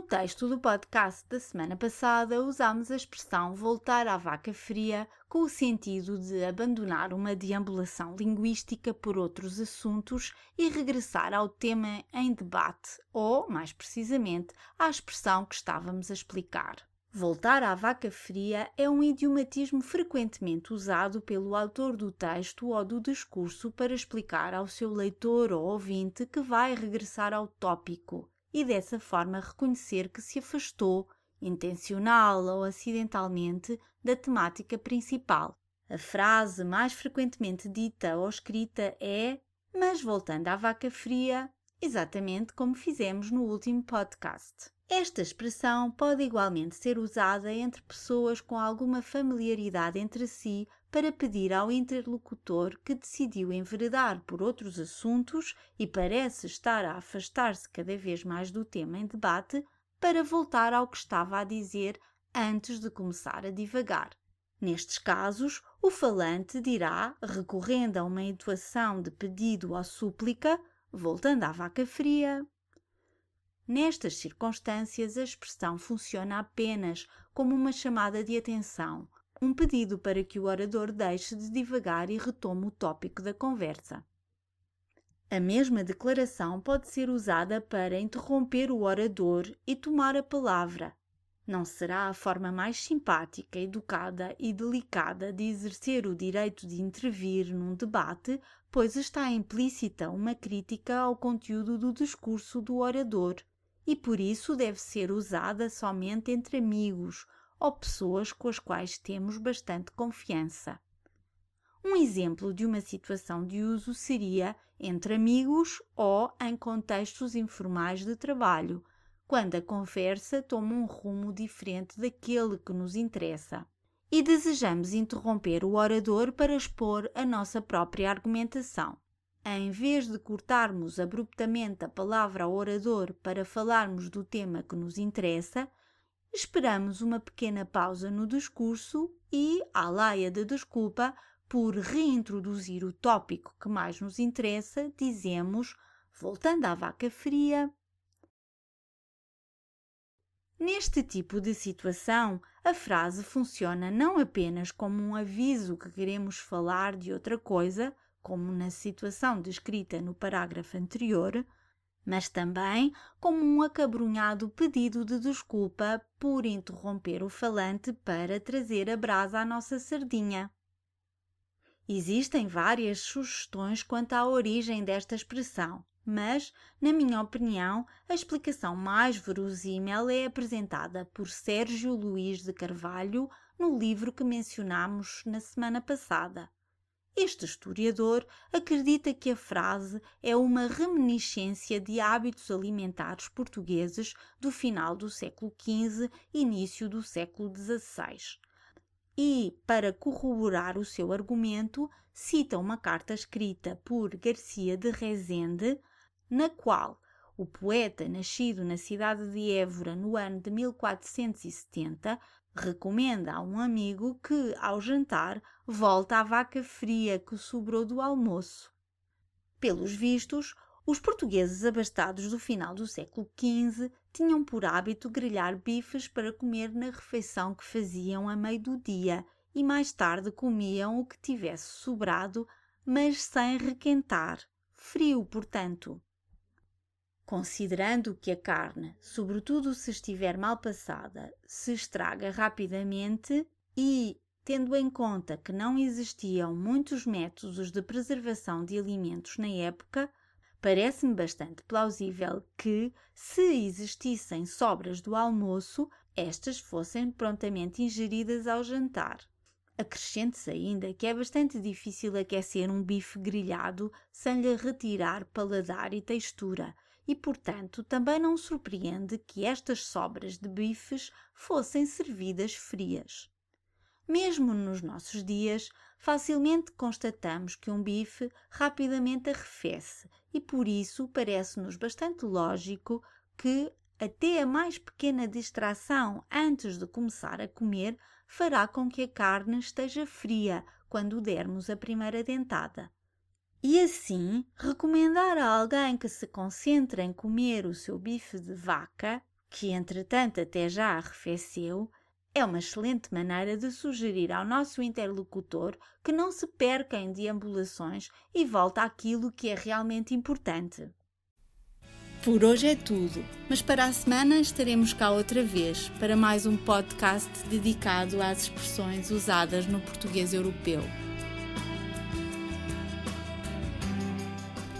No texto do podcast da semana passada, usámos a expressão voltar à vaca fria com o sentido de abandonar uma deambulação linguística por outros assuntos e regressar ao tema em debate, ou, mais precisamente, à expressão que estávamos a explicar. Voltar à vaca fria é um idiomatismo frequentemente usado pelo autor do texto ou do discurso para explicar ao seu leitor ou ouvinte que vai regressar ao tópico e dessa forma reconhecer que se afastou, intencional ou acidentalmente, da temática principal. A frase mais frequentemente dita ou escrita é: Mas voltando à vaca fria, exatamente como fizemos no último podcast. Esta expressão pode igualmente ser usada entre pessoas com alguma familiaridade entre si para pedir ao interlocutor que decidiu enveredar por outros assuntos e parece estar a afastar-se cada vez mais do tema em debate para voltar ao que estava a dizer antes de começar a divagar. Nestes casos, o falante dirá, recorrendo a uma entoação de pedido ou súplica, voltando à vaca fria. Nestas circunstâncias, a expressão funciona apenas como uma chamada de atenção, um pedido para que o orador deixe de divagar e retome o tópico da conversa. A mesma declaração pode ser usada para interromper o orador e tomar a palavra. Não será a forma mais simpática, educada e delicada de exercer o direito de intervir num debate, pois está implícita uma crítica ao conteúdo do discurso do orador e por isso deve ser usada somente entre amigos ou pessoas com as quais temos bastante confiança. Um exemplo de uma situação de uso seria entre amigos ou em contextos informais de trabalho, quando a conversa toma um rumo diferente daquele que nos interessa e desejamos interromper o orador para expor a nossa própria argumentação. Em vez de cortarmos abruptamente a palavra ao orador para falarmos do tema que nos interessa, esperamos uma pequena pausa no discurso e, à laia de desculpa por reintroduzir o tópico que mais nos interessa, dizemos, voltando à vaca fria. Neste tipo de situação, a frase funciona não apenas como um aviso que queremos falar de outra coisa, como na situação descrita no parágrafo anterior, mas também como um acabrunhado pedido de desculpa por interromper o falante para trazer a brasa à nossa sardinha. Existem várias sugestões quanto à origem desta expressão, mas, na minha opinião, a explicação mais verosímil é apresentada por Sérgio Luís de Carvalho no livro que mencionamos na semana passada, este historiador acredita que a frase é uma reminiscência de hábitos alimentares portugueses do final do século XV início do século XVI. E, para corroborar o seu argumento, cita uma carta escrita por Garcia de Rezende, na qual o poeta, nascido na cidade de Évora no ano de 1470, recomenda a um amigo que, ao jantar, volta à vaca fria que sobrou do almoço. Pelos vistos, os portugueses abastados do final do século XV tinham por hábito grelhar bifes para comer na refeição que faziam a meio do dia e mais tarde comiam o que tivesse sobrado, mas sem requentar, frio, portanto. Considerando que a carne, sobretudo se estiver mal passada, se estraga rapidamente e, tendo em conta que não existiam muitos métodos de preservação de alimentos na época, parece-me bastante plausível que, se existissem sobras do almoço, estas fossem prontamente ingeridas ao jantar. Acrescente-se ainda que é bastante difícil aquecer um bife grelhado sem lhe retirar paladar e textura e, portanto, também não surpreende que estas sobras de bifes fossem servidas frias. Mesmo nos nossos dias, facilmente constatamos que um bife rapidamente arrefece e por isso parece-nos bastante lógico que até a mais pequena distração antes de começar a comer fará com que a carne esteja fria quando dermos a primeira dentada. E assim, recomendar a alguém que se concentre em comer o seu bife de vaca, que entretanto até já arrefeceu, é uma excelente maneira de sugerir ao nosso interlocutor que não se perca em deambulações e volte àquilo que é realmente importante. Por hoje é tudo, mas para a semana estaremos cá outra vez para mais um podcast dedicado às expressões usadas no português europeu.